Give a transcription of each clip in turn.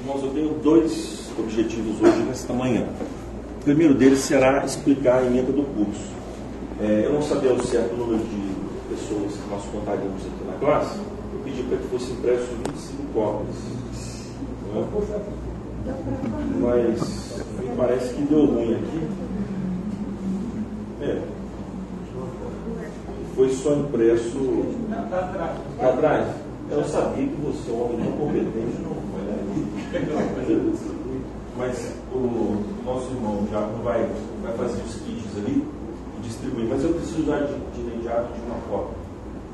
Irmãos, eu tenho dois objetivos hoje nesta manhã. O primeiro deles será explicar a emenda do curso. É, eu não sabia o certo número de pessoas que nós contaríamos aqui na classe, eu pedi para que fosse impresso 25 cópias. Né? Mas me parece que deu ruim aqui. É. Foi só impresso. Está atrás? Eu sabia que você é um homem não foi, né? Mas o nosso irmão já vai, vai fazer os kits ali e distribuir. Mas eu preciso já de, imediato de uma cópia.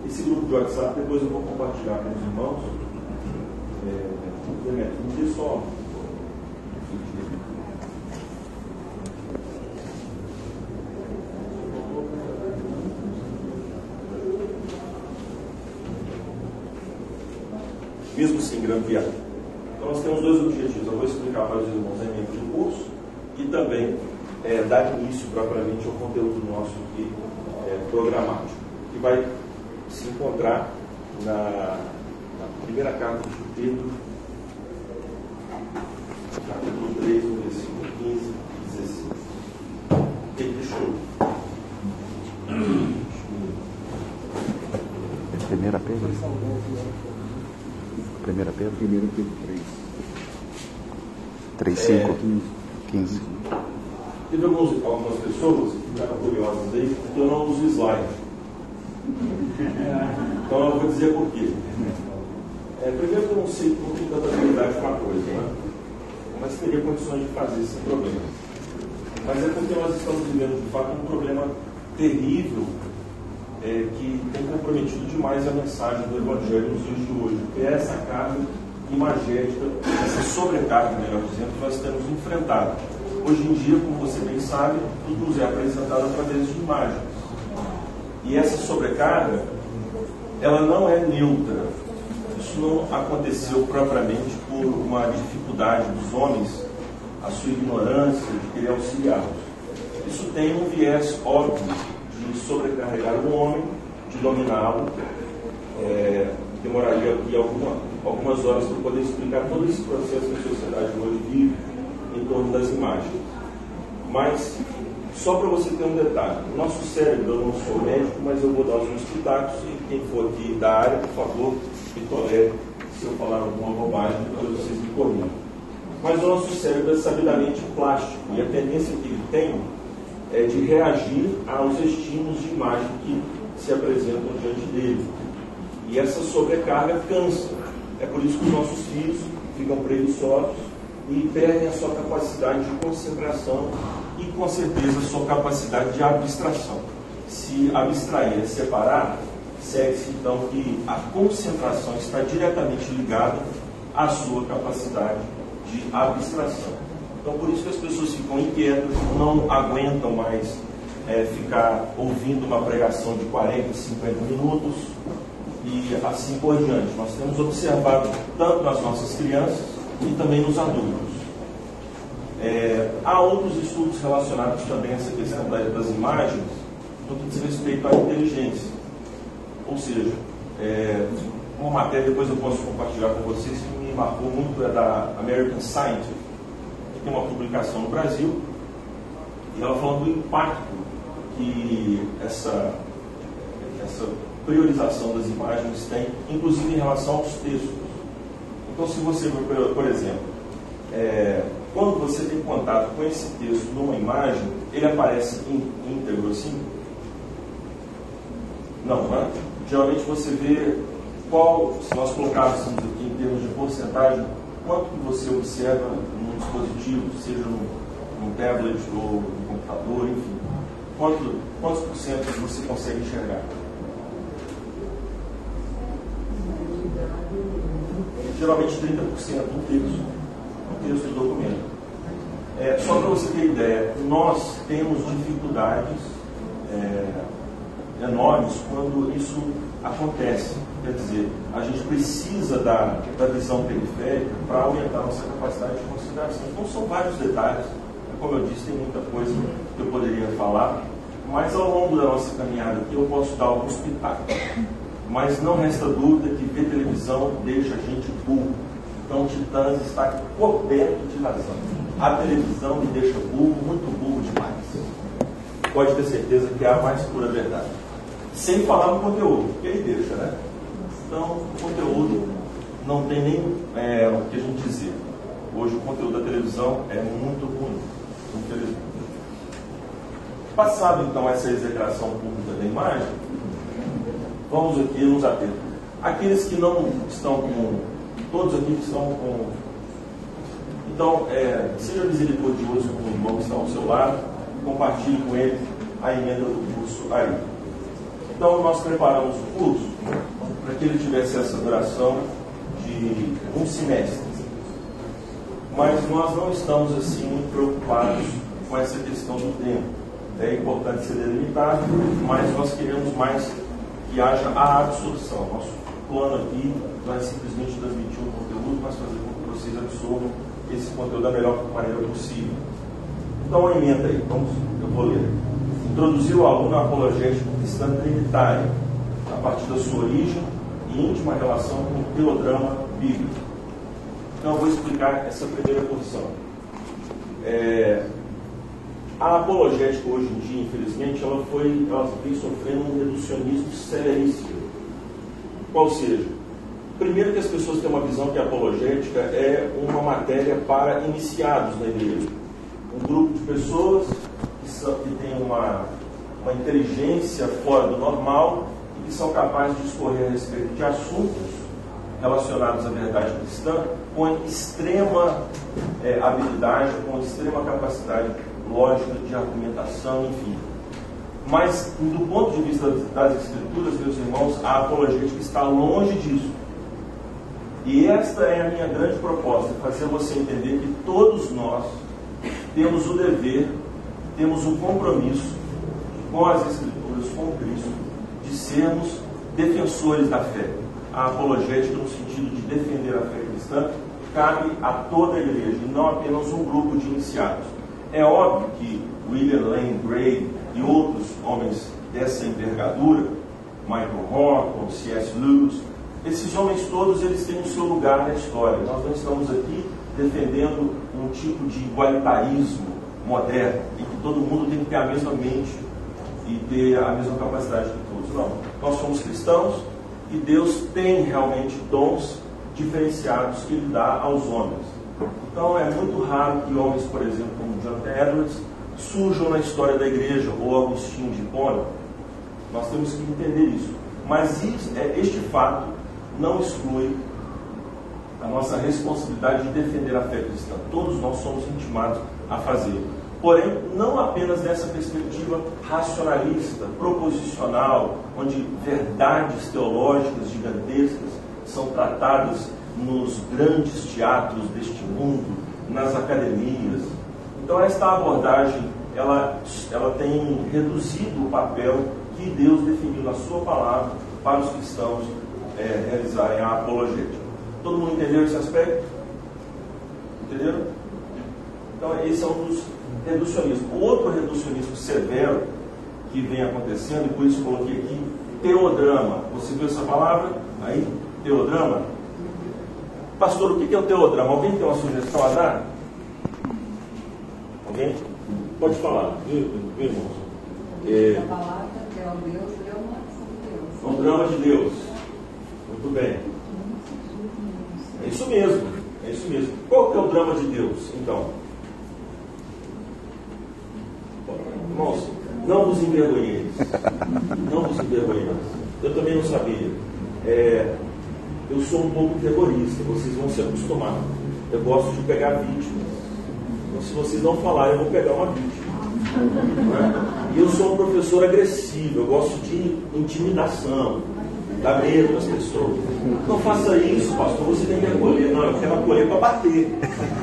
Esse grupo de WhatsApp depois eu vou compartilhar com os irmãos. É, me dê só mesmo sem grampear. Dois objetivos. Eu vou explicar para os irmãos a emenda de curso e também é, dar início propriamente ao conteúdo nosso aqui é, programático, que vai se encontrar na, na primeira carta de Pedro, capítulo 3, versículo 15 e 16. Ele deixou. Primeira Pedro? Primeira Pedro? Primeiro Pedro 3,3. 5, É. 15. Teve alguns, algumas pessoas que ficaram curiosas aí, porque eu não uso slide. Então eu vou dizer por quê. É, primeiro que eu não sei, não tenho tanta habilidade com a coisa, né? Mas teria condições de fazer sem problema. Mas é porque nós estamos vivendo de fato um problema terrível é, que tem comprometido demais a mensagem do Evangelho nos dias de hoje, que é essa carga imagética, essa sobrecarga, melhor dizendo, que nós temos enfrentado. Hoje em dia, como você bem sabe, tudo nos é apresentado através de imagens. E essa sobrecarga, ela não é neutra. Isso não aconteceu propriamente por uma dificuldade dos homens, a sua ignorância de querer auxiliá-los. Isso tem um viés óbvio de sobrecarregar o homem, de dominá-lo. É, demoraria aqui alguma, algumas horas para poder explicar todo esse processo que a sociedade hoje vive em torno das imagens. Mas, só para você ter um detalhe, o nosso cérebro, eu não sou médico, mas eu vou dar meus pitacos e quem for aqui da área, por favor, me tolere se eu falar alguma bobagem, depois vocês me corrijam. Mas o nosso cérebro é sabidamente plástico e a tendência que ele tem é de reagir aos estímulos de imagem que se apresentam diante dele. E essa sobrecarga cansa. É por isso que os nossos filhos ficam preguiçosos e perdem a sua capacidade de concentração e, com certeza, a sua capacidade de abstração. Se abstrair é separar, segue-se então que a concentração está diretamente ligada à sua capacidade de abstração. Então, por isso que as pessoas ficam inquietas, não aguentam mais é, ficar ouvindo uma pregação de 40, 50 minutos e assim por diante. Nós temos observado tanto nas nossas crianças e também nos adultos. É, há outros estudos relacionados também a essa questão das imagens no que diz respeito à inteligência. Ou seja, é, uma matéria depois eu posso compartilhar com vocês que me marcou muito é da American Scientist, que tem uma publicação no Brasil, e ela falando do impacto que essa, essa priorização das imagens tem, inclusive em relação aos textos. Então, se você, por exemplo, é, quando você tem contato com esse texto numa imagem, ele aparece íntegro assim? Não, né? Geralmente você vê qual, se nós colocarmos aqui em termos de porcentagem, quanto que você observa num dispositivo, seja num, num tablet ou no computador, enfim. Quanto, quantos por cento você consegue enxergar? Geralmente 30% do texto, do texto do documento. É, só para você ter ideia, nós temos dificuldades é, enormes quando isso acontece. Quer dizer, a gente precisa da, da visão periférica para aumentar nossa capacidade de consideração. Então, são vários detalhes. Como eu disse, tem muita coisa que eu poderia falar, mas ao longo da nossa caminhada aqui eu posso dar alguns pitacos. Mas não resta dúvida que ver televisão deixa a gente burro. Então, Titãs está coberto de razão. A televisão me deixa burro, muito burro demais. Pode ter certeza que é a mais pura verdade. Sem falar no conteúdo, que aí deixa, né? Então, o conteúdo não tem nem é, o que a gente dizer. Hoje o conteúdo da televisão é muito ruim. Passado então essa execração pública da imagem, vamos aqui nos ater. Aqueles que não estão com. Todos aqui que estão com. Então, é, seja misericordioso com o irmão que está ao seu lado, compartilhe com ele a emenda do curso aí. Então, nós preparamos o curso para que ele tivesse essa duração de um semestre. Mas nós não estamos assim muito preocupados com essa questão do tempo. É importante ser delimitado, mas nós queremos mais que haja a absorção. Nosso plano aqui não é simplesmente transmitir um conteúdo, mas fazer com que vocês absorvam esse conteúdo da melhor maneira possível. Então, a emenda aí, vamos, eu vou ler. Introduzir o aluno à apologética cristã trinitária, a partir da sua origem e íntima relação com o teodrama bíblico. Então, eu vou explicar essa primeira posição. É, a apologética hoje em dia, infelizmente, ela foi, ela vem sofrendo um reducionismo seríssimo. Qual seja, primeiro que as pessoas têm uma visão que a apologética é uma matéria para iniciados na igreja. Um grupo de pessoas que, são, que tem uma, uma inteligência fora do normal e que são capazes de discorrer a respeito de assuntos relacionados à verdade cristã com extrema é, habilidade, com extrema capacidade lógica de argumentação, enfim. Mas, do ponto de vista das Escrituras, meus irmãos, a apologética está longe disso. E esta é a minha grande proposta: fazer você entender que todos nós temos o dever, temos o compromisso com as Escrituras, com Cristo, de sermos defensores da fé. A apologética, no sentido de defender a fé cristã, cabe a toda a igreja, e não apenas um grupo de iniciados. É óbvio que William Lane Gray e outros homens dessa envergadura, Michael Horton, C.S. Lewis, esses homens todos eles têm o seu lugar na história. Nós não estamos aqui defendendo um tipo de igualitarismo moderno, em que todo mundo tem que ter a mesma mente e ter a mesma capacidade que todos. Não. Nós somos cristãos e Deus tem realmente dons diferenciados que Ele dá aos homens. Então é muito raro que homens, por exemplo, como Jonathan Edwards, surjam na história da igreja, ou Agostinho de Hipona. Nós temos que entender isso. Mas isso, é, este fato não exclui a nossa responsabilidade de defender a fé cristã. Todos nós somos intimados a fazer. Porém, não apenas nessa perspectiva racionalista, proposicional, onde verdades teológicas gigantescas são tratadas nos grandes teatros deste mundo, nas academias. Então esta abordagem ela, ela tem reduzido o papel que Deus definiu na sua palavra para os cristãos é, realizarem a apologética. Todo mundo entendeu esse aspecto? Entenderam? Então esse é um dos reducionismos. Outro reducionismo severo que vem acontecendo, e por isso coloquei aqui, teodrama. Você viu essa palavra aí? Teodrama? Pastor, o que é o teodrama? Alguém tem uma sugestão a dar? Alguém? Pode falar, viu, irmãos? É... A palavra é o Deus, é um drama de Deus. Muito bem. É isso mesmo. É isso mesmo. Qual que é o drama de Deus, então? Irmãos, não vos envergonheis. Não vos envergonheis. Eu também não sabia. É, eu sou um pouco terrorista, vocês vão se acostumar. Eu gosto de pegar vítimas. Então, se vocês não falarem, eu vou pegar uma vítima. E eu sou um professor agressivo, eu gosto de intimidação, dar medo às pessoas. Não faça isso, pastor, você tem que acolher. Não, eu quero acolher para bater.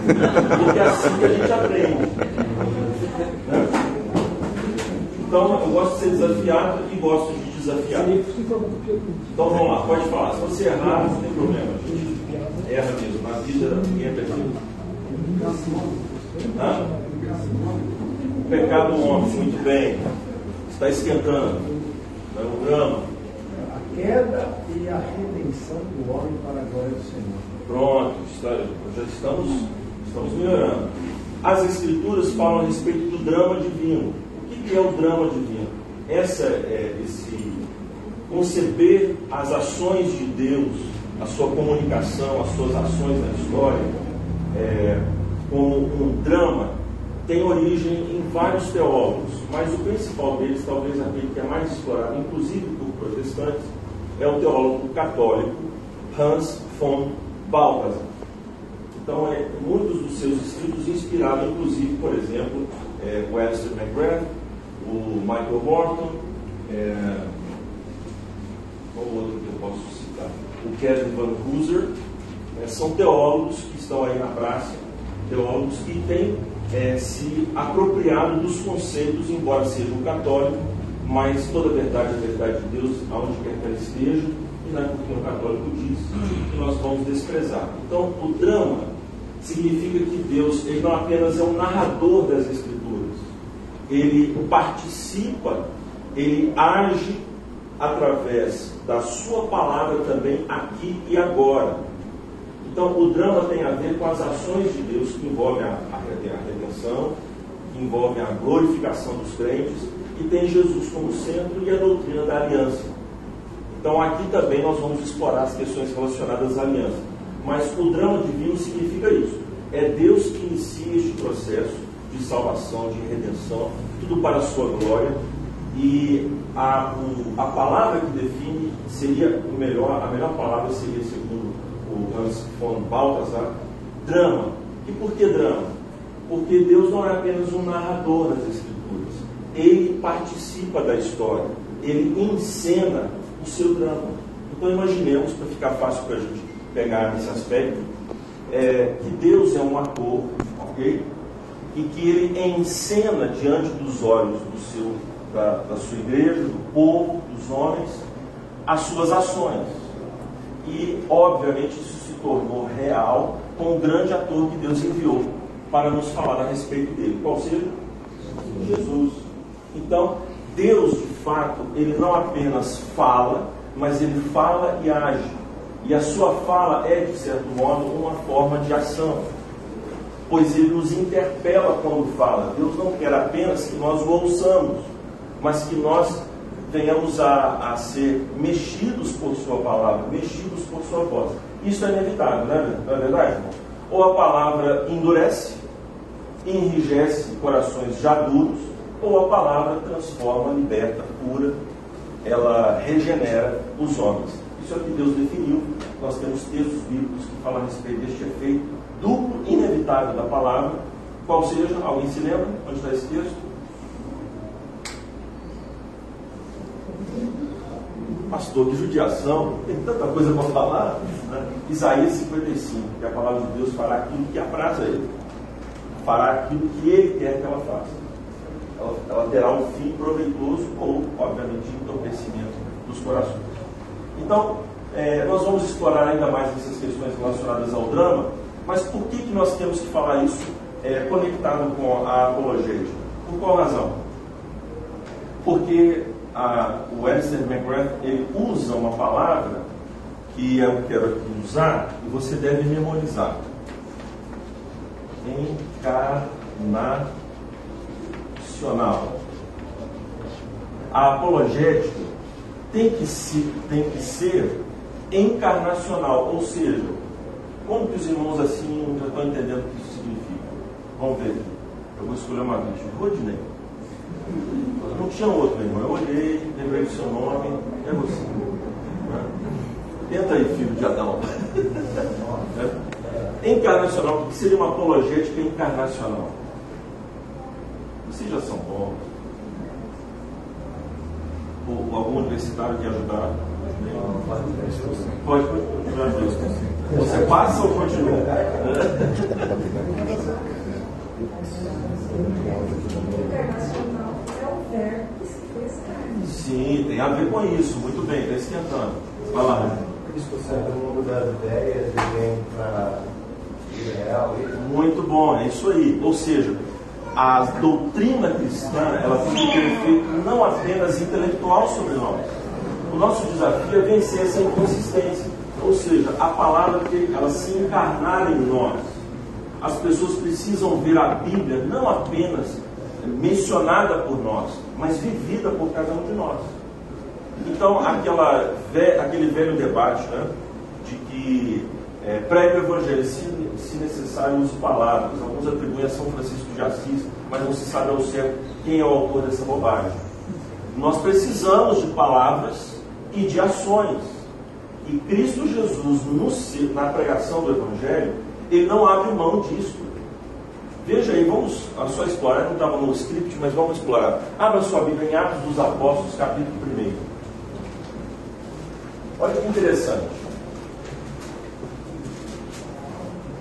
Porque é assim que a gente aprende. Então, eu gosto de ser desafiado e gosto de desafiar. Então vamos lá, pode falar. Se você errar, não tem problema. A gente erra mesmo. Na vida ninguém é perfeito. Hã? O pecado do homem, muito bem. Está esquentando. Não é um drama. A queda e a redenção do homem para a glória do Senhor. Pronto, está, já estamos, estamos melhorando. As escrituras falam a respeito do drama divino. O que é o drama divino? Essa é esse conceber as ações de Deus, a sua comunicação, as suas ações na história, é, como um drama, tem origem em vários teólogos, mas o principal deles, talvez aquele que é mais explorado, inclusive por protestantes, é o teólogo católico Hans von Balthasar. Então, é, muitos dos seus escritos inspiraram, inclusive, por exemplo, é, o Esther McGrath, o Michael Morton, é, qual outro que eu posso citar? O Kevin Van Hooser, é, são teólogos que estão aí na praça, teólogos que têm é, se apropriado dos conceitos, embora sejam católicos, mas toda a verdade é a verdade de Deus, aonde quer que ela esteja, e não é porque um católico diz que nós vamos desprezar. Então, o drama significa que Deus ele não apenas é um narrador das Escrituras, ele participa, ele age através da sua palavra também aqui e agora. Então, o drama tem a ver com as ações de Deus que envolvem a, redenção, que envolvem a glorificação dos crentes, e tem Jesus como centro e a doutrina da aliança. Então, aqui também nós vamos explorar as questões relacionadas à aliança. Mas o drama divino significa isso. É Deus que inicia este processo de salvação, de redenção, tudo para a sua glória. E a, a palavra que define seria o melhor, a melhor palavra seria, segundo o Hans von Balthasar, drama. E por que drama? Porque Deus não é apenas um narrador das Escrituras. Ele participa da história. Ele encena o seu drama. Então imaginemos, para ficar fácil para a gente pegar nesse aspecto, é, que Deus é um ator, ok? E que ele encena diante dos olhos do seu, da, da sua igreja, do povo, dos homens, as suas ações. E, obviamente, isso se tornou real com o grande ator que Deus enviou para nos falar a respeito dele. Qual seja? Jesus. Então, Deus, de fato, ele não apenas fala, mas ele fala e age. E a sua fala é, de certo modo, uma forma de ação. Pois ele nos interpela quando fala. Deus não quer apenas que nós o ouçamos, mas que nós venhamos a, a ser mexidos por sua palavra, mexidos por sua voz. Isso é inevitável, não é, não é verdade? Ou a palavra endurece, enrijece corações já duros, ou a palavra transforma, liberta, cura, ela regenera os homens. Isso é o que Deus definiu. Nós temos textos bíblicos que falam a respeito deste efeito duplo, inevitável da palavra. Qual seja? Alguém se lembra? Onde está esse texto? Pastor, que judiação, tem tanta coisa para falar. Né? Isaías 55, que a palavra de Deus fará aquilo que apraz a ele, fará aquilo que ele quer que ela faça ela, ela terá um fim proveitoso ou, obviamente, entorpecimento dos corações. Então, é, nós vamos explorar ainda mais essas questões relacionadas ao drama, mas por que, que nós temos que falar isso é, conectado com a apologética? Por qual razão? Porque a, o Esther McGrath ele usa uma palavra que eu quero usar e você deve memorizar. Encarnar a apologética tem que, se, tem que ser encarnacional, ou seja, como que os irmãos assim já estão entendendo o que isso significa? Vamos ver. Eu vou escolher uma vítima. Rodney. Não tinha outro, meu irmão. Eu olhei, lembrei do seu nome, é você. Tenta aí, filho de Adão. é? Encarnacional, o que seria uma apologética encarnacional? Vocês já são bons. Ou algum universitário quer ajudar? Pode continuar. Você passa ou continua? Internacional é o verbo. Sim, tem a ver com isso. Muito bem, está esquentando. Vai lá. Cristo sempre muda das ideias e vem para real. Muito bom, é isso aí. Ou seja, a doutrina cristã ela tem que ter efeito não apenas intelectual sobre nós. O nosso desafio é vencer essa inconsistência. Ou seja, a palavra que ela se encarnar em nós. As pessoas precisam ver a Bíblia não apenas mencionada por nós, mas vivida por cada um de nós. Então, aquela, aquele velho debate né, de que é, prega o evangelho, se, se necessário, use palavras. Alguns atribuem a São Francisco de Assis, mas não se sabe ao certo quem é o autor dessa bobagem. Nós precisamos de palavras e de ações. E Cristo Jesus, no, na pregação do Evangelho, ele não abre mão disso. Veja aí, vamos só explorar, não estava no script, mas vamos explorar. Abra sua Bíblia em Atos dos Apóstolos, capítulo 1. Olha que interessante.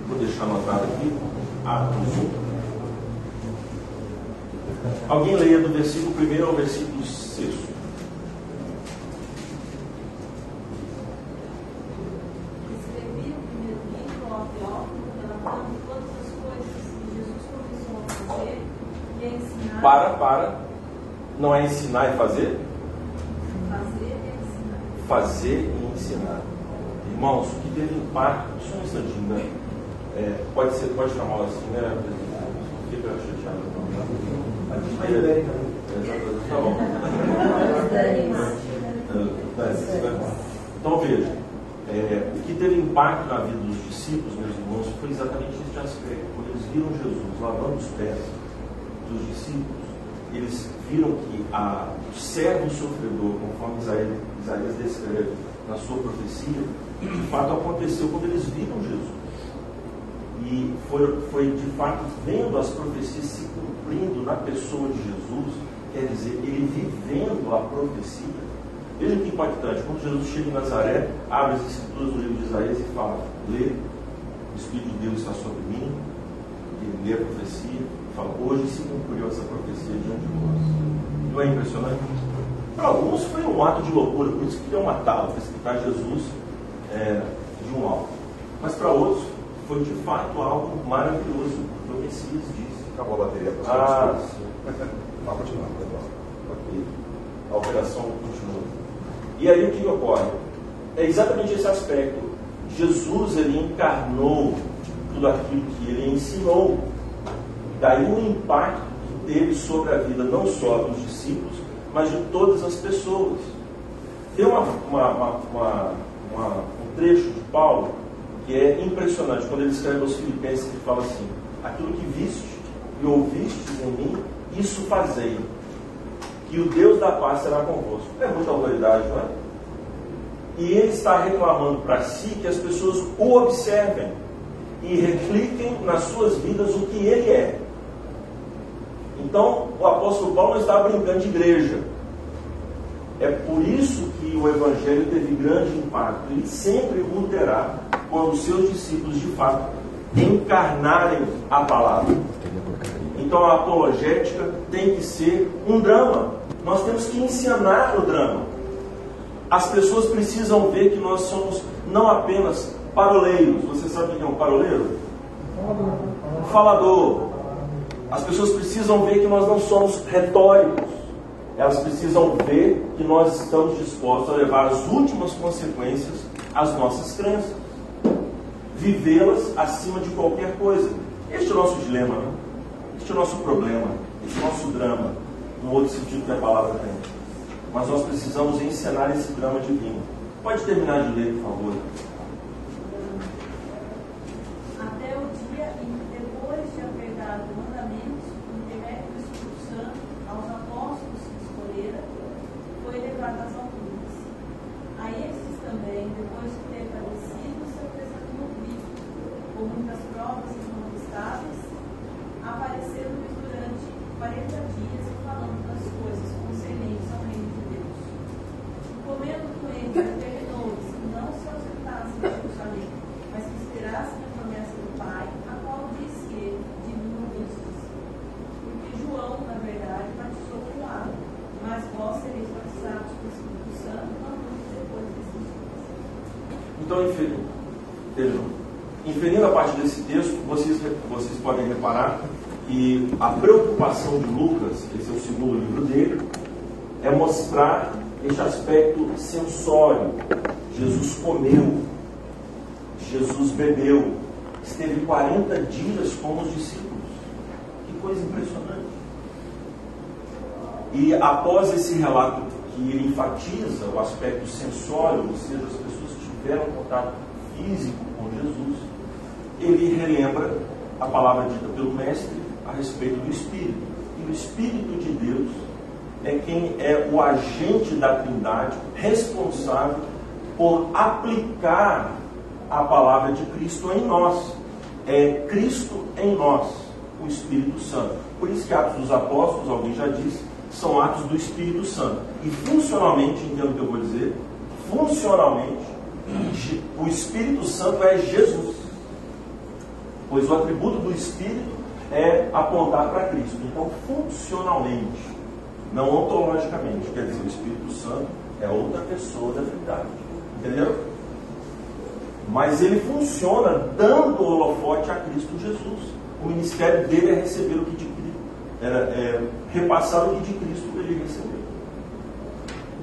Vou deixar anotado aqui. Atos 1. Alguém leia do versículo 1 ao versículo 6. Para, para. Não é ensinar e fazer? Fazer e ensinar. Fazer e ensinar. Irmãos, o que teve impacto, só um instantinho, né? É, pode ser, pode chamar assim, né? Fica chateado. A gente Tá bom. Então veja, é, o que teve impacto na vida dos discípulos, meus irmãos, foi exatamente esse aspecto. Quando eles viram Jesus lavando os pés dos discípulos, eles viram que a, o servo sofredor, conforme Isaías, Isaías descreve na sua profecia, de fato aconteceu quando eles viram Jesus. E foi, foi de fato vendo as profecias se cumprindo na pessoa de Jesus, quer dizer, ele vivendo a profecia. Veja que impactante, quando Jesus chega em Nazaré, abre as escrituras do livro de Isaías e fala, lê, o Espírito de Deus está sobre mim, ele lê a profecia, fala, hoje se cumpriu essa profecia diante de nós. Não é impressionante? Para alguns foi um ato de loucura, por isso que queriam matá-lo, precipitar Jesus é, de um alto. Mas para outros foi de fato algo maravilhoso, porque o Messias disse. Acabou a bateria, Ah, sim. Vai continuar, ok. A operação continua. E aí o que ocorre? É exatamente esse aspecto. Jesus ele encarnou tudo aquilo que ele ensinou. Daí o impacto que teve sobre a vida não só dos discípulos, mas de todas as pessoas. Tem uma, uma, uma, um trecho de Paulo que é impressionante, quando ele escreve aos Filipenses, ele fala assim: aquilo que viste e ouviste em mim, isso fazei, que o Deus da paz será convosco. É muita autoridade, não é? E ele está reclamando para si que as pessoas o observem e reflitem nas suas vidas o que ele é. Então, o apóstolo Paulo não está brincando de igreja. É por isso que o evangelho teve grande impacto e sempre o terá quando seus discípulos de fato encarnarem a palavra. Então a apologética tem que ser um drama. Nós temos que ensinar o drama. As pessoas precisam ver que nós somos não apenas paroleiros. Você sabe o que é um paroleiro? Um falador. As pessoas precisam ver que nós não somos retóricos. Elas precisam ver que nós estamos dispostos a levar as últimas consequências às nossas crenças. Vivê-las acima de qualquer coisa. Este é o nosso dilema, né? Este é o nosso problema, este é o nosso drama, no outro sentido que a palavra tem. Mas nós precisamos encenar esse drama divino. Pode terminar de ler, por favor. Até o dia em que, depois de haver dado mandamentos, por intermédio do Espírito Santo, aos apóstolos que escolhera, foi levado às alturas. A estes também, depois de ter padecido, se apresentou vivo, muitas provas incontestáveis, aparecendo-lhes durante 40 dias e falando das coisas concernentes ao reino de Deus. Comendo com eles, determinou-lhes que não se ausentassem de Jerusalém, mas que esperassem a promessa do Pai, a qual disse ele, de mim. Porque João, na verdade, batizou com água, mas vós sereis batizados com o Espírito Santo não muito depois desses dias. Então, inferindo a parte desse texto, vocês, vocês podem reparar que a preocupação de Lucas, esse é o segundo livro dele, é mostrar este aspecto sensório. Jesus comeu, Jesus bebeu, esteve 40 dias com os discípulos. Que coisa impressionante. E após esse relato que ele enfatiza o aspecto sensório, ou seja, as pessoas tiveram contato físico com Jesus, ele relembra a palavra dita pelo Mestre a respeito do Espírito. E o Espírito de Deus é quem é o agente da Trindade responsável por aplicar a palavra de Cristo em nós. É Cristo em nós, o Espírito Santo. Por isso que Atos dos Apóstolos, alguém já disse, são atos do Espírito Santo. E funcionalmente, entendo o que eu vou dizer, funcionalmente, o Espírito Santo é Jesus. Pois o atributo do Espírito é apontar para Cristo. Então, funcionalmente, não ontologicamente, quer dizer, o Espírito Santo é outra pessoa da Trindade. Entendeu? Mas ele funciona dando o holofote a Cristo Jesus. O ministério dele é receber o que de Cristo, é, é repassar o que de Cristo ele recebeu.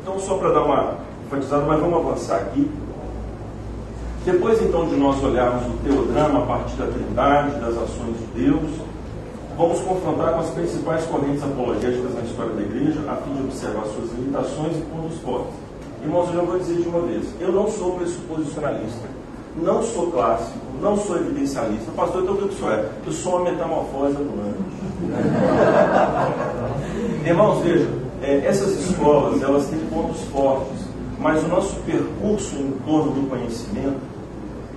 Então, só para dar uma enfatizada, mas vamos avançar aqui. Depois então de nós olharmos o teodrama a partir da Trindade, das ações de Deus, vamos confrontar com as principais correntes apologéticas na história da igreja, a fim de observar suas limitações e pontos fortes. Irmãos, eu já vou dizer de uma vez, eu não sou pressuposicionalista, não sou clássico, não sou evidencialista. Pastor, então o que eu sou é? Eu sou uma metamorfose ambulante. Irmãos, vejam, é, essas escolas, elas têm pontos fortes, mas o nosso percurso em torno do conhecimento,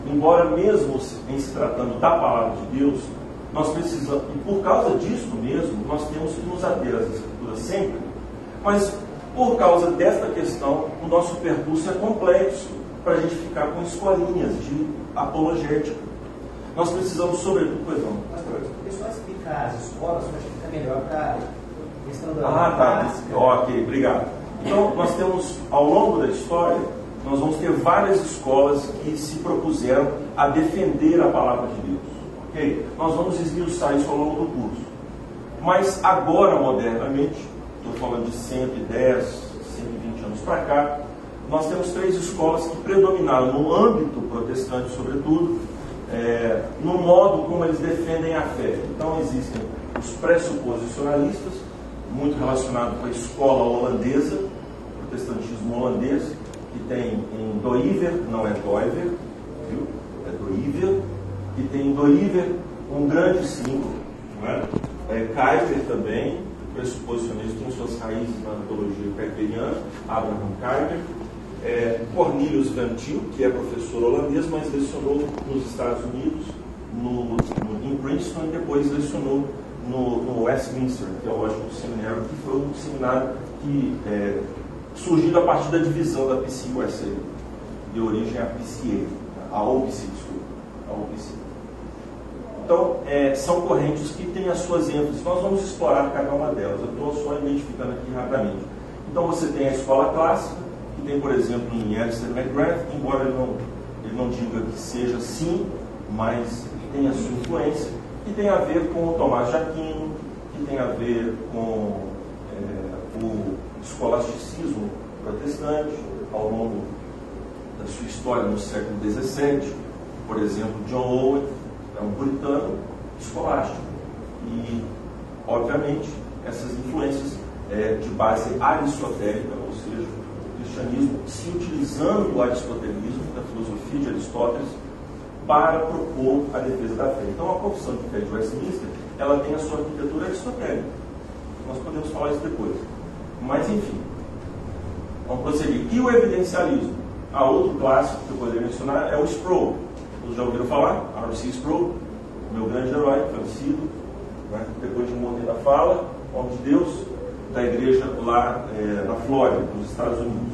embora mesmo em se tratando da palavra de Deus, nós precisamos, e por causa disso mesmo, nós temos que nos ater às escrituras sempre, mas por causa desta questão, o nosso percurso é complexo para a gente ficar com escolinhas de apologética. Nós precisamos, sobretudo, pois não. Pastor, eu só explicar as escolas, eu acho que fica melhor para a questão da. Ah, tá. Ok, obrigado. Então, nós temos, ao longo da história, nós vamos ter várias escolas que se propuseram a defender a palavra de Deus. Ok? Nós vamos esmiuçar isso ao longo do curso. Mas agora, modernamente, estou falando de 110, 120 anos para cá, nós temos três escolas que predominaram no âmbito protestante, sobretudo, é, no modo como eles defendem a fé. Então, existem os pressuposicionalistas, muito relacionado com a escola holandesa, protestantismo holandês, que tem em Doiver, não é Doiver, viu? É Doiver, que tem em Doiver um grande símbolo, é? é Kuyper também, pressuposicionista, tem suas raízes na antologia kuyperiana, Abraham Kuyper, é, Cornelius Van Til, que é professor holandês, mas lecionou nos Estados Unidos, no, no, em Princeton, e depois lecionou no, no Westminster Theological Seminário, que foi um seminário que é, surgiu a partir da divisão da PCUSA, de origem a PCA, a OPC, desculpa, a OPC. Então, é, são correntes que têm as suas ênfases. Nós vamos explorar cada uma delas. Eu estou só identificando aqui rapidamente. Então, você tem a escola clássica, que tem, por exemplo, em Alistair McGrath, embora ele não, ele não diga que seja sim, mas tem a sua influência, que tem a ver com o Tomás de Aquino, que tem a ver com é, o escolasticismo protestante ao longo da sua história no século XVII. Por exemplo, John Owen é um puritano escolástico. E, obviamente, essas influências é, de base aristotélica, ou seja, o cristianismo se utilizando do aristotelismo, da filosofia de Aristóteles, para propor a defesa da fé. Então, a confissão de fé de Westminster, ela tem a sua arquitetura aristotélica. Nós podemos falar isso depois. Mas, enfim, vamos prosseguir. E o evidencialismo? A outro clássico que eu poderia mencionar é o Sproul. Vocês já ouviram falar? R.C. Sproul, meu grande herói, falecido, né? depois de morrer da fala, homem de Deus, da igreja lá é, na Flórida, nos Estados Unidos.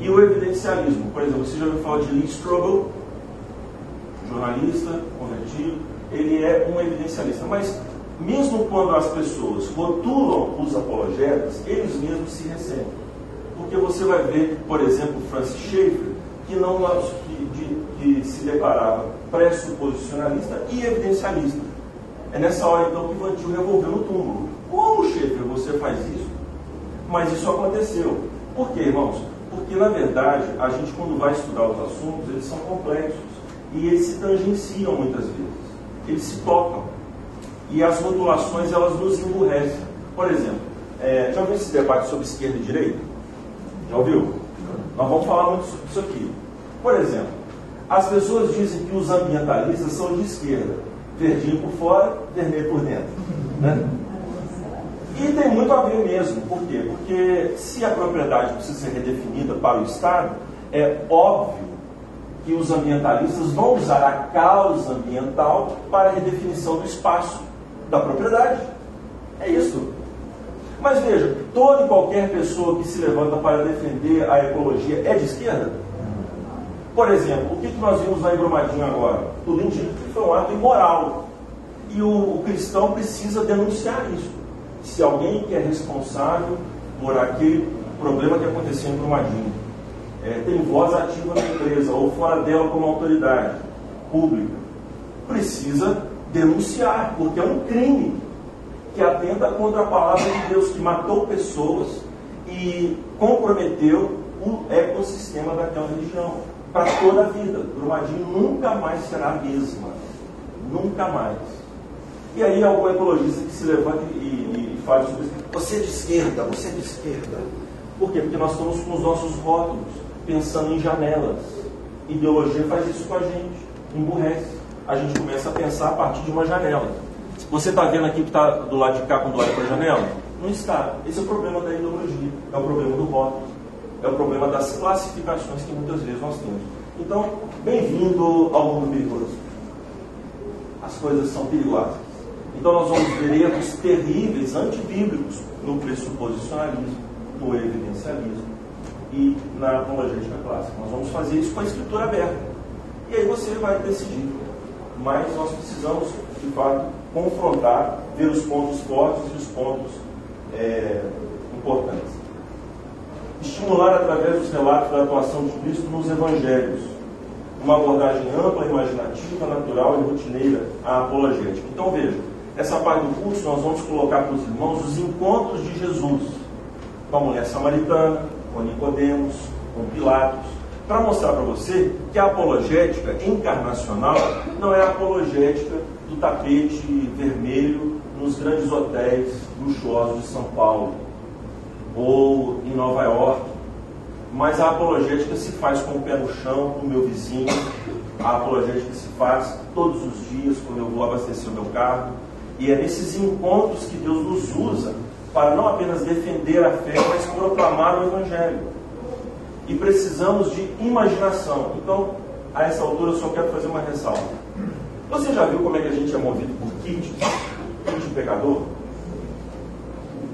E o evidencialismo, por exemplo, você já ouviu falar de Lee Strobel, jornalista, convertido, ele é um evidencialista. Mas, mesmo quando as pessoas rotulam os apologetas, eles mesmos se ressentem. Porque você vai ver, por exemplo, Francis Schaeffer, que, não, que, de, que se declarava pressuposicionalista e evidencialista. É nessa hora, então, que Vantil revolveu no túmulo. Como, Schaeffer, você faz isso? Mas isso aconteceu. Por quê, irmãos? Porque, na verdade, a gente, quando vai estudar os assuntos, eles são complexos. E eles se tangenciam muitas vezes. Eles se tocam. E as rotulações elas nos emburrecem. Por exemplo, é, já ouviu esse debate sobre esquerda e direita? Já ouviu? Nós vamos falar muito sobre isso aqui. Por exemplo, as pessoas dizem que os ambientalistas são de esquerda, verdinho por fora, vermelho por dentro. Né? E tem muito a ver mesmo. Por quê? Porque se a propriedade precisa ser redefinida para o Estado, é óbvio que os ambientalistas vão usar a causa ambiental para a redefinição do espaço da propriedade. É isso. Mas veja, toda e qualquer pessoa que se levanta para defender a ecologia é de esquerda? Por exemplo, o que nós vimos lá em Brumadinho agora? Indica que foi um ato imoral. E o, o cristão precisa denunciar isso. Se alguém que é responsável por aquele problema que aconteceu em Brumadinho é, tem voz ativa na empresa ou fora dela como autoridade pública, precisa denunciar, porque é um crime que atenta contra a palavra de Deus, que matou pessoas e comprometeu o ecossistema daquela região para toda a vida. Brumadinho nunca mais será a mesma. Nunca mais. E aí algum ecologista que se levanta e, e, e fala sobre isso, você é de esquerda, você é de esquerda. Por quê? Porque nós estamos com os nossos rótulos, pensando em janelas. Ideologia faz isso com a gente, emburrece. A gente começa a pensar a partir de uma janela. Você está vendo aqui que está do lado de cá quando olha para a janela? Não está. Esse é o problema da ideologia, é o problema do rótulo, é o problema das classificações que muitas vezes nós temos. Então, bem-vindo ao mundo perigoso. As coisas são perigosas. Então, nós vamos ver erros terríveis, antibíblicos, no pressuposicionalismo, no evidencialismo e na apologética clássica. Nós vamos fazer isso com a escritura aberta. E aí você vai decidir. Mas nós precisamos, de fato, confrontar, ver os pontos fortes e os pontos é, importantes. Estimular através dos relatos da atuação de Cristo nos evangelhos. Uma abordagem ampla, imaginativa, natural e rotineira à apologética. Então veja, essa parte do curso nós vamos colocar para os irmãos os encontros de Jesus com a mulher samaritana, com Nicodemos, com Pilatos, para mostrar para você que a apologética encarnacional não é a apologética do tapete vermelho nos grandes hotéis luxuosos de São Paulo ou em Nova York, mas a apologética se faz com o pé no chão, no meu vizinho, a apologética se faz todos os dias quando eu vou abastecer o meu carro, e é nesses encontros que Deus nos usa para não apenas defender a fé, mas proclamar o Evangelho. E precisamos de imaginação. Então, a essa altura, eu só quero fazer uma ressalva. Você já viu como é que a gente é movido por kit? Kit pecador?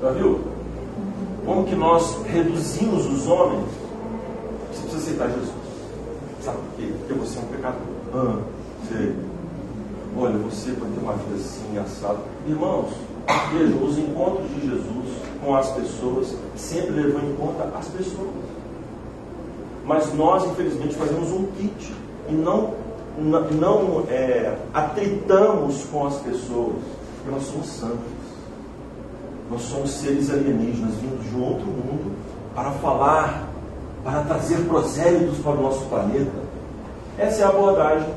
Já viu? Como que nós reduzimos os homens? Você precisa aceitar Jesus. Sabe por quê? Porque você é um pecador. Ah, sei. Olha, você pode ter uma vida assim, assado. Irmãos, vejam, os encontros de Jesus com as pessoas sempre levam em conta as pessoas. Mas nós, infelizmente, fazemos um kit e não não é, atritamos com as pessoas, porque nós somos santos. Nós somos seres alienígenas vindos de outro mundo para falar, para trazer prosélitos para o nosso planeta. Essa é a abordagem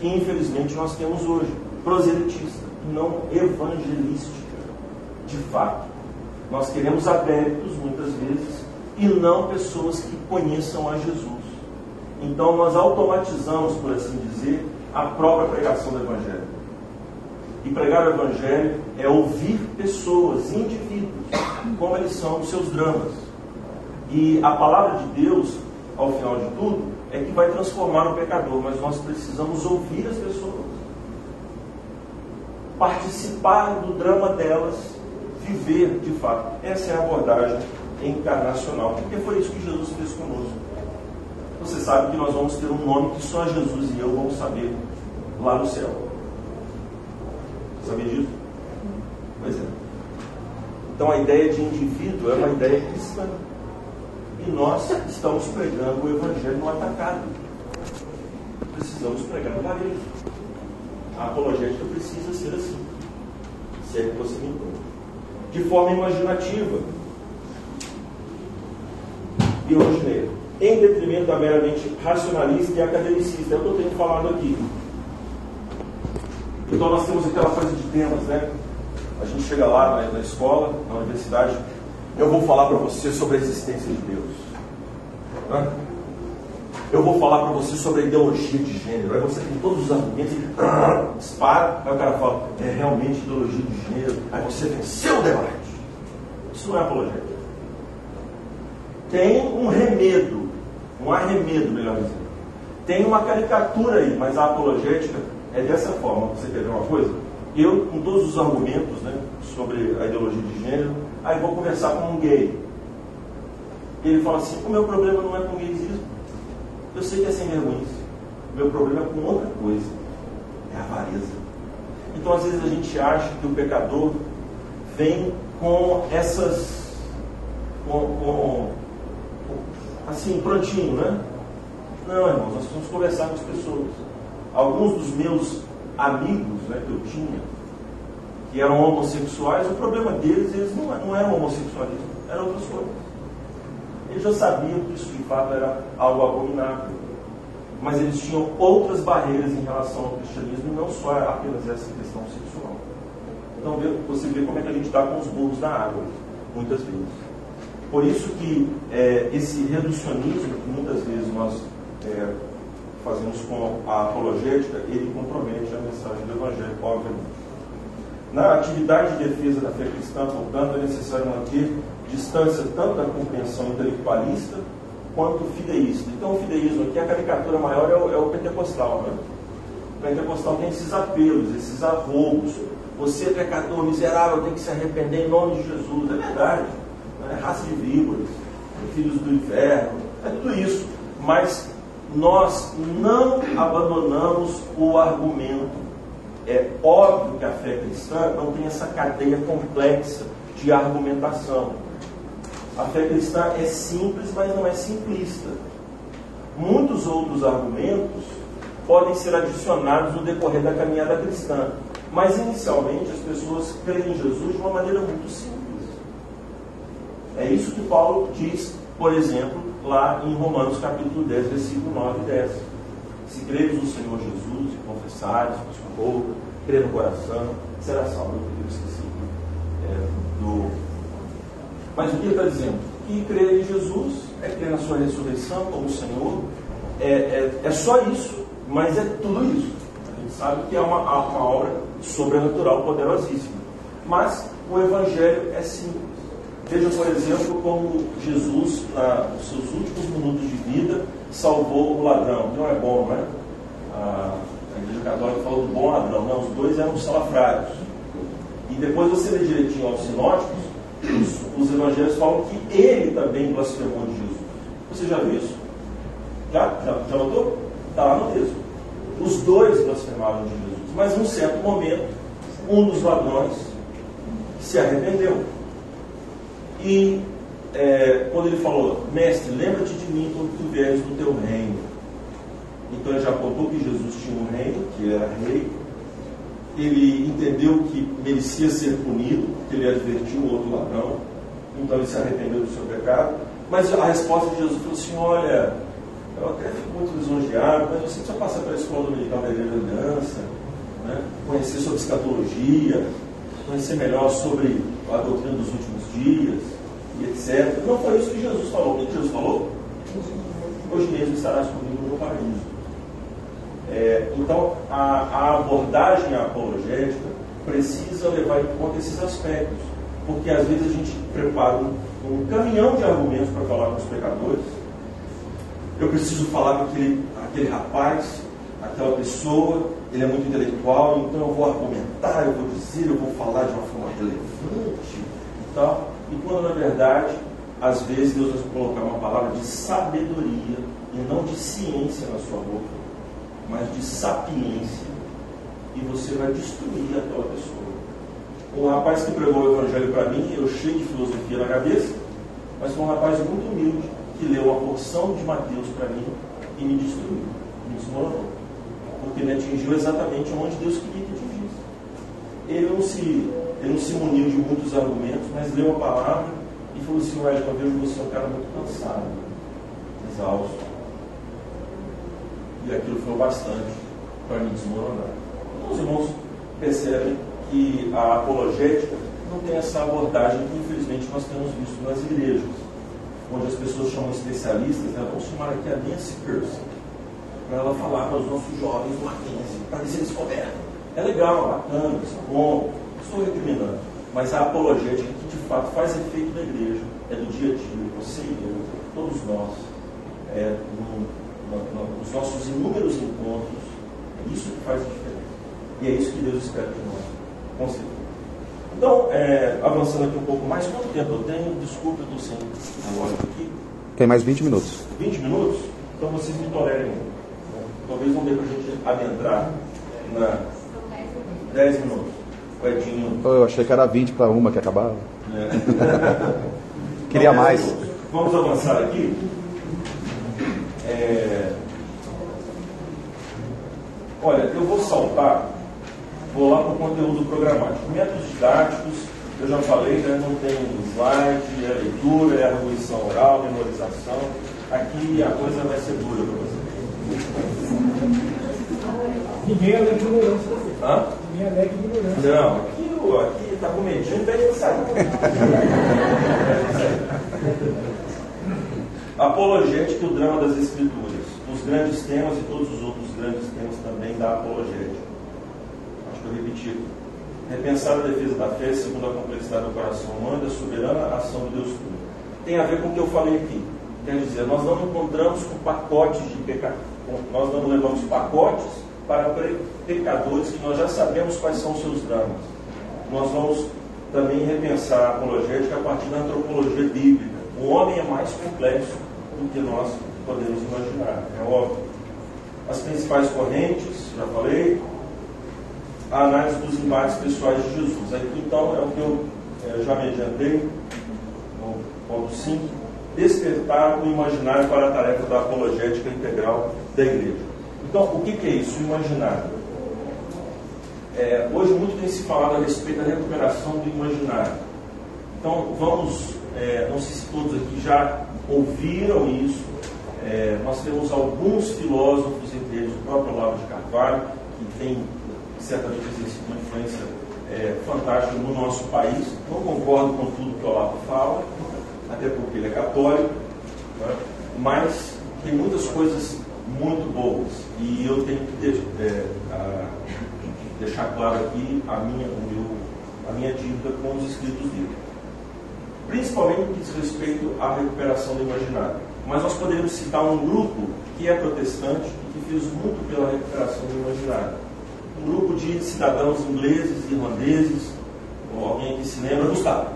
que infelizmente nós temos hoje, proselitista, não evangelística, de fato. Nós queremos adeptos, muitas vezes, e não pessoas que conheçam a Jesus. Então nós automatizamos, por assim dizer, a própria pregação do Evangelho. E pregar o Evangelho é ouvir pessoas, indivíduos, como eles são os seus dramas. E a palavra de Deus, ao final de tudo, é que vai transformar o pecador, mas nós precisamos ouvir as pessoas, participar do drama delas, viver de fato. Essa é a abordagem encarnacional, porque foi isso que Jesus fez conosco você sabe que nós vamos ter um nome que só Jesus e eu vamos saber lá no céu. Sabia disso? Pois é. Então a ideia de indivíduo é uma ideia cristã. E nós estamos pregando o Evangelho no atacado. Precisamos pregar no varejo. A apologética precisa ser assim. Se é que você me entende. De forma imaginativa e rotineira. em detrimento da meramente racionalista e academicista. É o que eu tenho falado aqui. Então nós temos aquela coisa de temas, né? A gente chega lá na, na escola, na universidade, eu vou falar para você sobre a existência de Deus. Né? Eu vou falar para você sobre a ideologia de gênero. Aí você tem todos os argumentos dispara. Aí o cara fala, é realmente ideologia de gênero. Aí você venceu o debate. Isso não é apologética. Tem um remedo, um arremedo, melhor dizendo. Tem uma caricatura aí, mas a apologética é dessa forma. Você quer ver uma coisa? Eu, com todos os argumentos né, sobre a ideologia de gênero, aí vou conversar com um gay. Ele fala assim: o meu problema não é com gaysismo. Eu sei que é sem vergonha. Meu problema é com outra coisa. É a avareza. Então, às vezes, a gente acha que o pecador vem com essas. Com, com, assim, prontinho, né? Não, irmãos, nós vamos conversar com as pessoas. Alguns dos meus amigos né, que eu tinha, que eram homossexuais, o problema deles, eles não, não eram homossexualismo, eram outras coisas. Eles já sabiam que isso de fato era algo abominável. Mas eles tinham outras barreiras em relação ao cristianismo não só apenas essa questão sexual. Então você vê como é que a gente está com os burros na água, muitas vezes. Por isso que é, esse reducionismo que muitas vezes nós é, fazemos com a apologética, ele compromete a mensagem do Evangelho, obviamente. Na atividade de defesa da fé cristã, portanto, é necessário manter distância tanto da compreensão intelectualista quanto fideísta. Então, o fideísmo aqui, a caricatura maior é o, é o pentecostal. Né? O pentecostal tem esses apelos, esses arrobos. Você, é pecador miserável, tem que se arrepender em nome de Jesus. É verdade. Né? Raça de víboras, filhos do inferno, é tudo isso. Mas nós não abandonamos o argumento. É óbvio que a fé cristã não tem essa cadeia complexa de argumentação. A fé cristã é simples, mas não é simplista. Muitos outros argumentos podem ser adicionados no decorrer da caminhada cristã, mas inicialmente as pessoas creem em Jesus de uma maneira muito simples. É isso que Paulo diz, por exemplo, lá em Romanos capítulo 10, versículo 9 e 10. Se creres no Senhor Jesus e confessares com sua boca, crer no coração, será salvo. Eu esqueci é, do mas o que ele está dizendo? Que crer em Jesus é crer na sua ressurreição como Senhor. É, é, é só isso, mas é tudo isso. A gente sabe que é uma, uma obra sobrenatural, poderosíssima. Mas o Evangelho é simples. Veja, por exemplo, como Jesus, nos seus últimos minutos de vida, salvou o ladrão. Não é bom, não é? A, a Igreja Católica falou do bom ladrão. Não, os dois eram salafrários. E depois você lê direitinho aos sinóticos, os, os evangelhos falam que ele também blasfemou de Jesus. Você já viu isso? Já? Já, já notou? Está lá no texto. Os dois blasfemaram de Jesus. Mas, num certo momento, um dos ladrões se arrependeu. E é, quando ele falou, mestre, lembra-te de mim quando tu vieres no teu reino. Então ele já contou que Jesus tinha um reino, que era rei, ele entendeu que merecia ser punido, porque ele advertiu o outro ladrão, então ele se arrependeu do seu pecado. Mas a resposta de Jesus foi assim: Olha, eu até fico muito lisonjeado, mas você precisa passar pela escola dominical da Igreja Aliança, né? conhecer sobre escatologia, conhecer melhor sobre a doutrina dos últimos dias, e etc. Não foi isso que Jesus falou. O que Jesus falou? Hoje mesmo estarás comigo no paraíso. É, então, a, a abordagem apologética precisa levar em conta esses aspectos, porque às vezes a gente prepara um, caminhão de argumentos para falar com os pecadores. Eu preciso falar com aquele, aquele rapaz, aquela pessoa, ele é muito intelectual, então eu vou argumentar, eu vou dizer, eu vou falar de uma forma relevante e tal. E quando na verdade, às vezes Deus vai colocar uma palavra de sabedoria e não de ciência na sua boca mas de sapiência, e você vai destruir aquela pessoa. Um rapaz que pregou o evangelho para mim, eu cheio de filosofia na cabeça, mas foi um rapaz muito humilde, que leu uma porção de Mateus para mim e me destruiu, me desmoronou. Porque me atingiu exatamente onde Deus queria que atingisse. Ele não se, ele não se muniu de muitos argumentos, mas leu a palavra e falou assim, Wellington, eu vejo você é um cara muito cansado. exausto. E aquilo foi bastante para me desmoronar. Então, os irmãos percebem que a apologética não tem essa abordagem que, infelizmente, nós temos visto nas igrejas, onde as pessoas chamam especialistas, né? vamos chamar aqui a Nancy Pearson, para ela falar para os nossos jovens do Mackenzie, para ver se eles. É legal, bacana, isso é bom, estou recriminando. Mas a apologética que de fato faz efeito na igreja, é do dia a dia, você e eu, todos nós, é, no, no, no, nos nossos inúmeros encontros, é isso que faz a diferença. E é isso que Deus espera de nós, Então, é, avançando aqui um pouco mais, quanto tempo eu tenho? Desculpa, eu estou sem relógio aqui. Tem mais 20 minutos. 20 minutos? Então vocês me tolerem. Talvez não dê para a gente adentrar na 10 minutos. O Edinho. Eu achei que era 20 para uma que acabava. É. Queria Então, mais. Vamos avançar aqui. É, Olha, eu vou saltar, vou lá para o conteúdo programático. Métodos didáticos, eu já falei, né, não tem slide, é leitura, é arguição oral, memorização. Aqui a coisa vai ser dura para você. Ninguém alega ignorância. Hã? Ninguém alega ignorância. Não, aqui, aqui tá com medinho, pede para sair. Apologética e o drama das escrituras. Os grandes temas e todos os outros grandes temas também da apologética. Acho que eu repeti aqui. Repensar a defesa da fé segundo a complexidade do coração humano e a soberana ação de Deus tudo. Tem a ver com o que eu falei aqui. Quer dizer, nós não encontramos com pacotes de pecado. Nós não levamos pacotes para pecadores que nós já sabemos quais são os seus dramas. Nós vamos também repensar a apologética a partir da antropologia bíblica. O homem é mais complexo do que nós podemos imaginar, é óbvio. As principais correntes, já falei, a análise dos embates pessoais de Jesus. Aqui então é o que eu eh, já me adiantei, no ponto 5, despertar o imaginário para a tarefa da apologética integral da igreja. Então, o que, que é isso, imaginário? É, hoje muito tem se falado a respeito da recuperação do imaginário. Então, vamos, é, não sei se todos aqui já ouviram isso, é, nós temos alguns filósofos, entre eles o próprio Olavo de Carvalho, que tem certamente exercido uma influência é, fantástica no nosso país. Não concordo com tudo que o Olavo fala, até porque ele é católico, né? mas tem muitas coisas muito boas. E eu tenho que de- é, a- deixar claro aqui a minha, meu, a minha dívida com os escritos dele. Principalmente no que diz respeito à recuperação do imaginário. Mas nós poderíamos citar um grupo que é protestante e que fez muito pela recuperação do imaginário. Grupo de cidadãos ingleses, irlandeses, ou alguém que se lembra, Gustavo.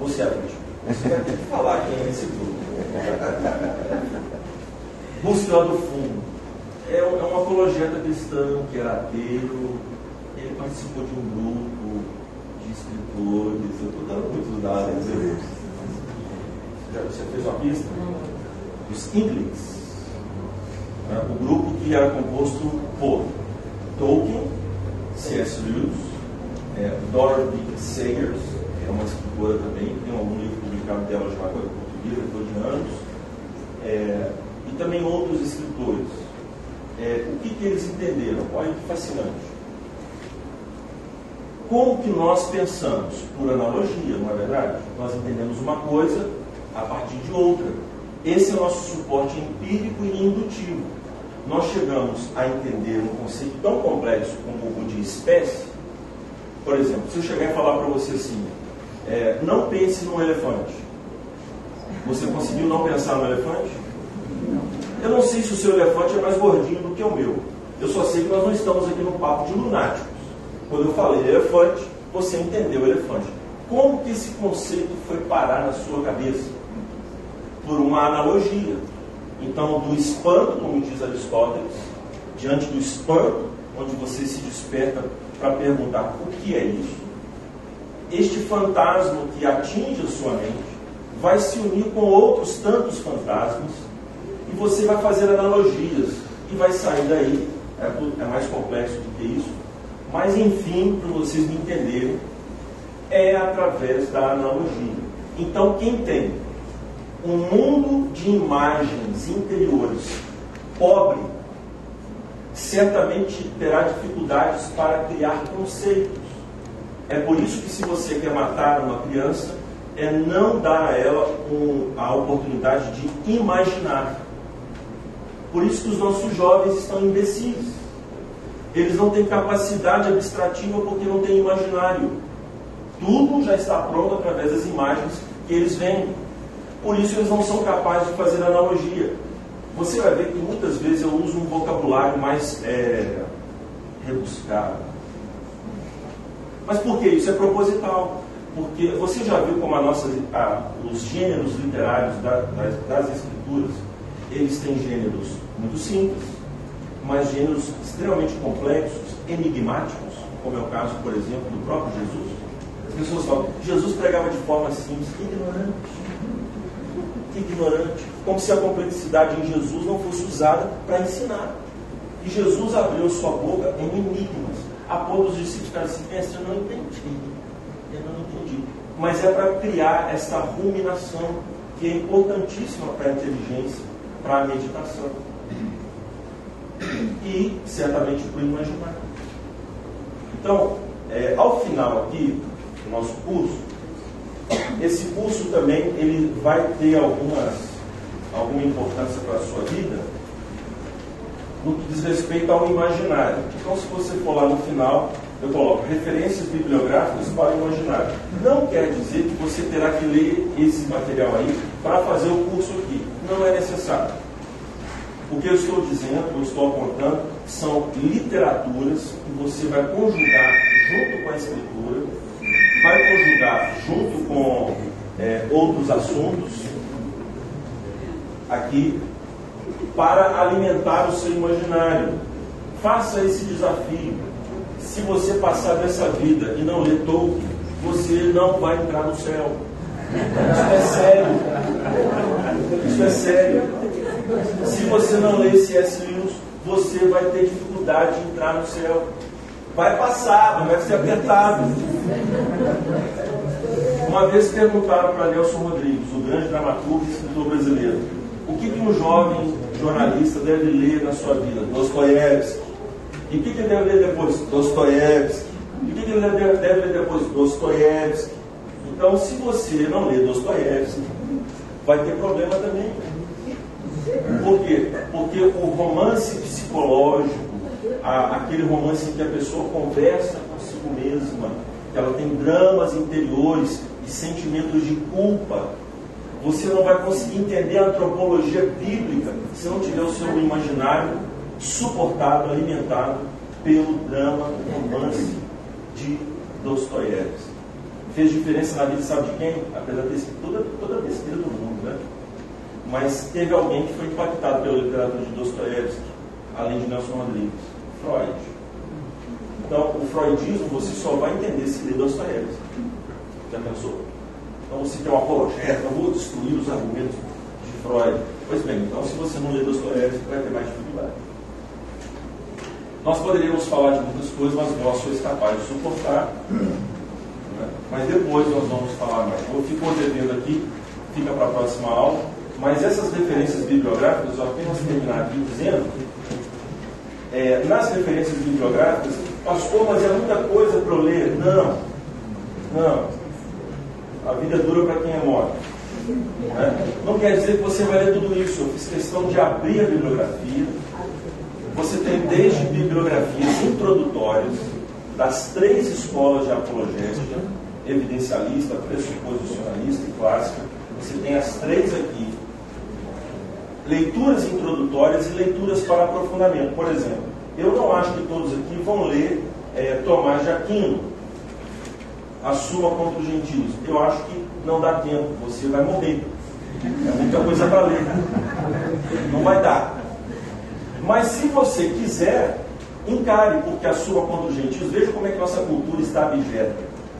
Você é vítima. Você vai ter que falar quem é esse grupo. Búsqueda do fundo. É, um- é um apologeta cristão que era ateu. Ele participou de um grupo de escritores. Eu estou dando muitos dados. Já você fez uma pista? Os Inklings. né? O grupo que era composto por Tolkien, C.S. Lewis, é, Dorothy Sayers, que é uma escritora também, tem algum livro publicado dela já agora em português, de anos, é, e também outros escritores. É, o que, que eles entenderam? Olha que fascinante. Como que nós pensamos? Por analogia, não é verdade? Nós entendemos uma coisa a partir de outra. Esse é o nosso suporte empírico e indutivo. Nós chegamos a entender um conceito tão complexo como o de espécie. Por exemplo, se eu chegar e falar para você assim, é, não pense num elefante. Você conseguiu não pensar no elefante? Eu não sei se o seu elefante é mais gordinho do que o meu. Eu só sei que nós não estamos aqui no papo de lunáticos. Quando eu falei elefante, você entendeu elefante. Como que esse conceito foi parar na sua cabeça? Por uma analogia. Então, do espanto, como diz Aristóteles, diante do espanto, onde você se desperta para perguntar o que é isso, este fantasma que atinge a sua mente vai se unir com outros tantos fantasmas e você vai fazer analogias e vai sair daí. É, é mais complexo do que isso, mas enfim, para vocês me entenderem, é através da analogia. Então, quem tem Um mundo de imagens interiores pobre certamente terá dificuldades para criar conceitos. É por isso que se você quer matar uma criança, é não dar a ela um, a oportunidade de imaginar. Por isso que os nossos jovens estão imbecis. Eles não têm capacidade abstrativa porque não têm imaginário. Tudo já está pronto através das imagens que eles veem. Por isso eles não são capazes de fazer analogia. Você vai ver que muitas vezes eu uso um vocabulário mais é, rebuscado. Mas por que? Isso é proposital. Porque você já viu como a nossa, a, os gêneros literários da, das, das escrituras, eles têm gêneros muito simples, mas gêneros extremamente complexos, enigmáticos, como é o caso, por exemplo, do próprio Jesus. As pessoas falam, Jesus pregava de forma simples, ignorante. Ignorante. Como se a complexidade em Jesus não fosse usada para ensinar. E Jesus abriu sua boca em enigmas, a ponto dos discípulos ficarem assim, mestre, eu não entendi. Eu não entendi. Mas é para criar essa ruminação que é importantíssima para a inteligência, para a meditação. E certamente para o imaginário. Então, é, ao final aqui do nosso curso, esse curso também ele vai ter algumas, alguma importância para a sua vida no que diz respeito ao imaginário. Então, se você for lá no final, eu coloco referências bibliográficas para o imaginário. Não quer dizer que você terá que ler esse material aí para fazer o curso aqui. Não é necessário. O que eu estou dizendo, eu estou apontando, são literaturas que você vai conjugar junto com a escritura, vai conjugar junto com é, outros assuntos aqui para alimentar o seu imaginário. Faça esse desafio. Se você passar dessa vida e não ler Tolkien, você não vai entrar no céu. Isso é sério. Isso é sério. Se você não ler C.S. Lewis, você vai ter dificuldade de entrar no céu. Vai passar, vai ser apertado. Uma vez perguntaram para Nelson Rodrigues, o grande dramaturgo e escritor brasileiro, o que, que um jovem jornalista deve ler na sua vida? Dostoiévski. E o que, que ele deve ler depois? Dostoiévski. E o que, que ele deve, deve ler depois? Dostoiévski. Então, se você não ler Dostoiévski, vai ter problema também. Por quê? Porque o romance psicológico, a, aquele romance em que a pessoa conversa consigo mesma, que ela tem dramas interiores e sentimentos de culpa, você não vai conseguir entender a antropologia bíblica se não tiver o seu imaginário suportado, alimentado pelo drama, romance de Dostoiévski. Fez diferença na vida, sabe de quem? Apesar de ter toda, toda a besteira do mundo, né? Mas teve alguém que foi impactado pela literatura de Dostoiévski, além de Nelson Rodrigues, Freud. Então, o freudismo você só vai entender se ler Dostoiévski. Já pensou? Então, você quer um apologeta, vou destruir os argumentos de Freud. Pois bem, então, se você não ler Dostoiévski, vai ter mais dificuldade. Nós poderíamos falar de muitas coisas, mas nós somos capazes de suportar. Né? Mas depois nós vamos falar mais. Eu fico devendo aqui, fica para a próxima aula. Mas essas referências bibliográficas, eu apenas terminar aqui dizendo, é, nas referências bibliográficas, pastor, mas é muita coisa para eu ler. Não, não. A vida é dura para quem é morto. Né? Não quer dizer que você vai ler tudo isso. Eu fiz questão de abrir a bibliografia. Você tem desde bibliografias introdutórias das três escolas de apologética, evidencialista, pressuposicionalista e clássica. Você tem as três aqui. Leituras introdutórias e leituras para aprofundamento. Por exemplo, eu não acho que todos aqui vão ler é, Tomás de Aquino, a sua contra os gentios. Eu acho que não dá tempo, você vai morrer. É muita coisa para ler. Não vai dar. Mas se você quiser, encare, porque a Suma contra os gentios, veja como é que nossa cultura está abjeta.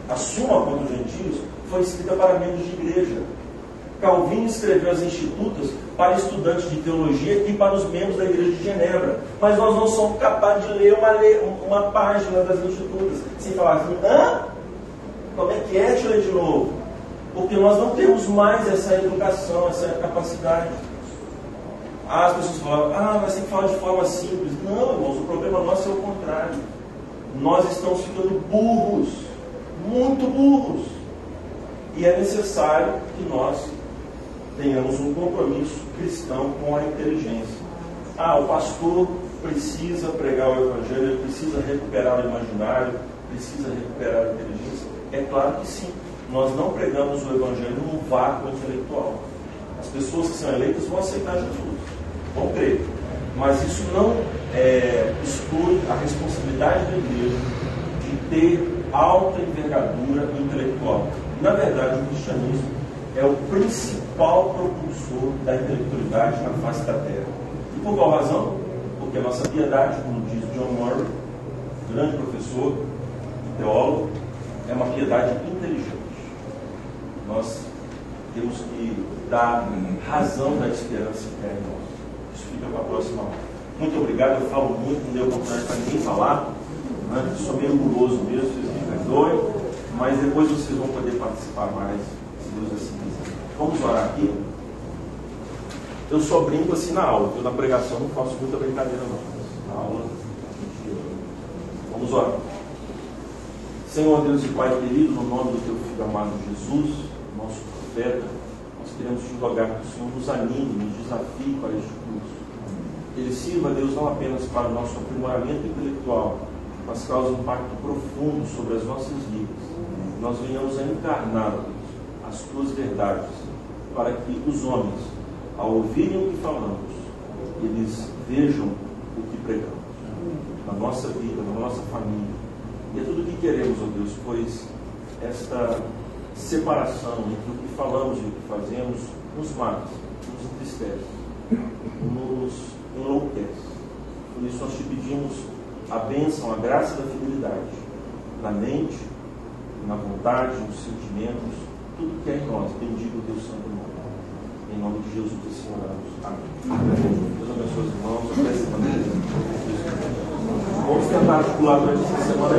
A Suma contra os gentios foi escrita para membros de igreja. Calvino escreveu as institutas para estudantes de teologia e para os membros da igreja de Genebra. Mas nós não somos capazes de ler uma, uma página das institutas sem falar assim, hã? Como é que é? Deixa eu ler de novo. Porque nós não temos mais essa educação, essa capacidade. Ah, as pessoas falam, ah, mas que falar de forma simples. Não, irmãos, o problema nosso é o contrário. Nós estamos ficando burros, muito burros. E é necessário que nós tenhamos um compromisso cristão com a inteligência. Ah, o pastor precisa pregar o evangelho, ele precisa recuperar o imaginário, precisa recuperar a inteligência. É claro que sim. Nós não pregamos o evangelho num vácuo intelectual. As pessoas que são eleitas vão aceitar Jesus, vão crer. Mas isso não é, exclui a responsabilidade da igreja de ter alta envergadura intelectual. Na verdade, o cristianismo é o principal propulsor da intelectualidade na face da terra. E por qual razão? Porque a nossa piedade, como diz John Murray, grande professor teólogo, é uma piedade inteligente. Nós temos que dar razão da esperança que é em nós. Isso fica para a próxima aula. Muito obrigado, eu falo muito, não deu oportunidade para ninguém falar. Né? Sou meio guloso mesmo, vocês me perdoem, mas depois vocês vão poder participar mais, se Deus assim. Vamos orar aqui. Eu só brinco assim na aula, eu na pregação não faço muita brincadeira não. Na aula, vamos orar. Senhor Deus e Pai querido, no nome do teu filho amado Jesus, nosso profeta, nós queremos te rogar que o Senhor nos anime, nos desafie para este curso. Ele sirva, Deus, não apenas para o nosso aprimoramento intelectual, mas causa um impacto profundo sobre as nossas vidas. Nós venhamos a encarnar, Deus, as tuas verdades, para que os homens, ao ouvirem o que falamos, eles vejam o que pregamos na nossa vida, na nossa família. E é tudo o que queremos, ó Deus, pois esta separação entre o que falamos e o que fazemos nos mata, nos entristece, nos enlouquece. Por isso nós te pedimos a bênção, a graça da fidelidade na mente, na vontade, nos sentimentos, tudo que é em nós. Bendito o teu santo nome. Em nome de Jesus assim oramos. Amém. Deus abençoe os irmãos. Até semana que vem. Vamos tentar articular durante essa semana.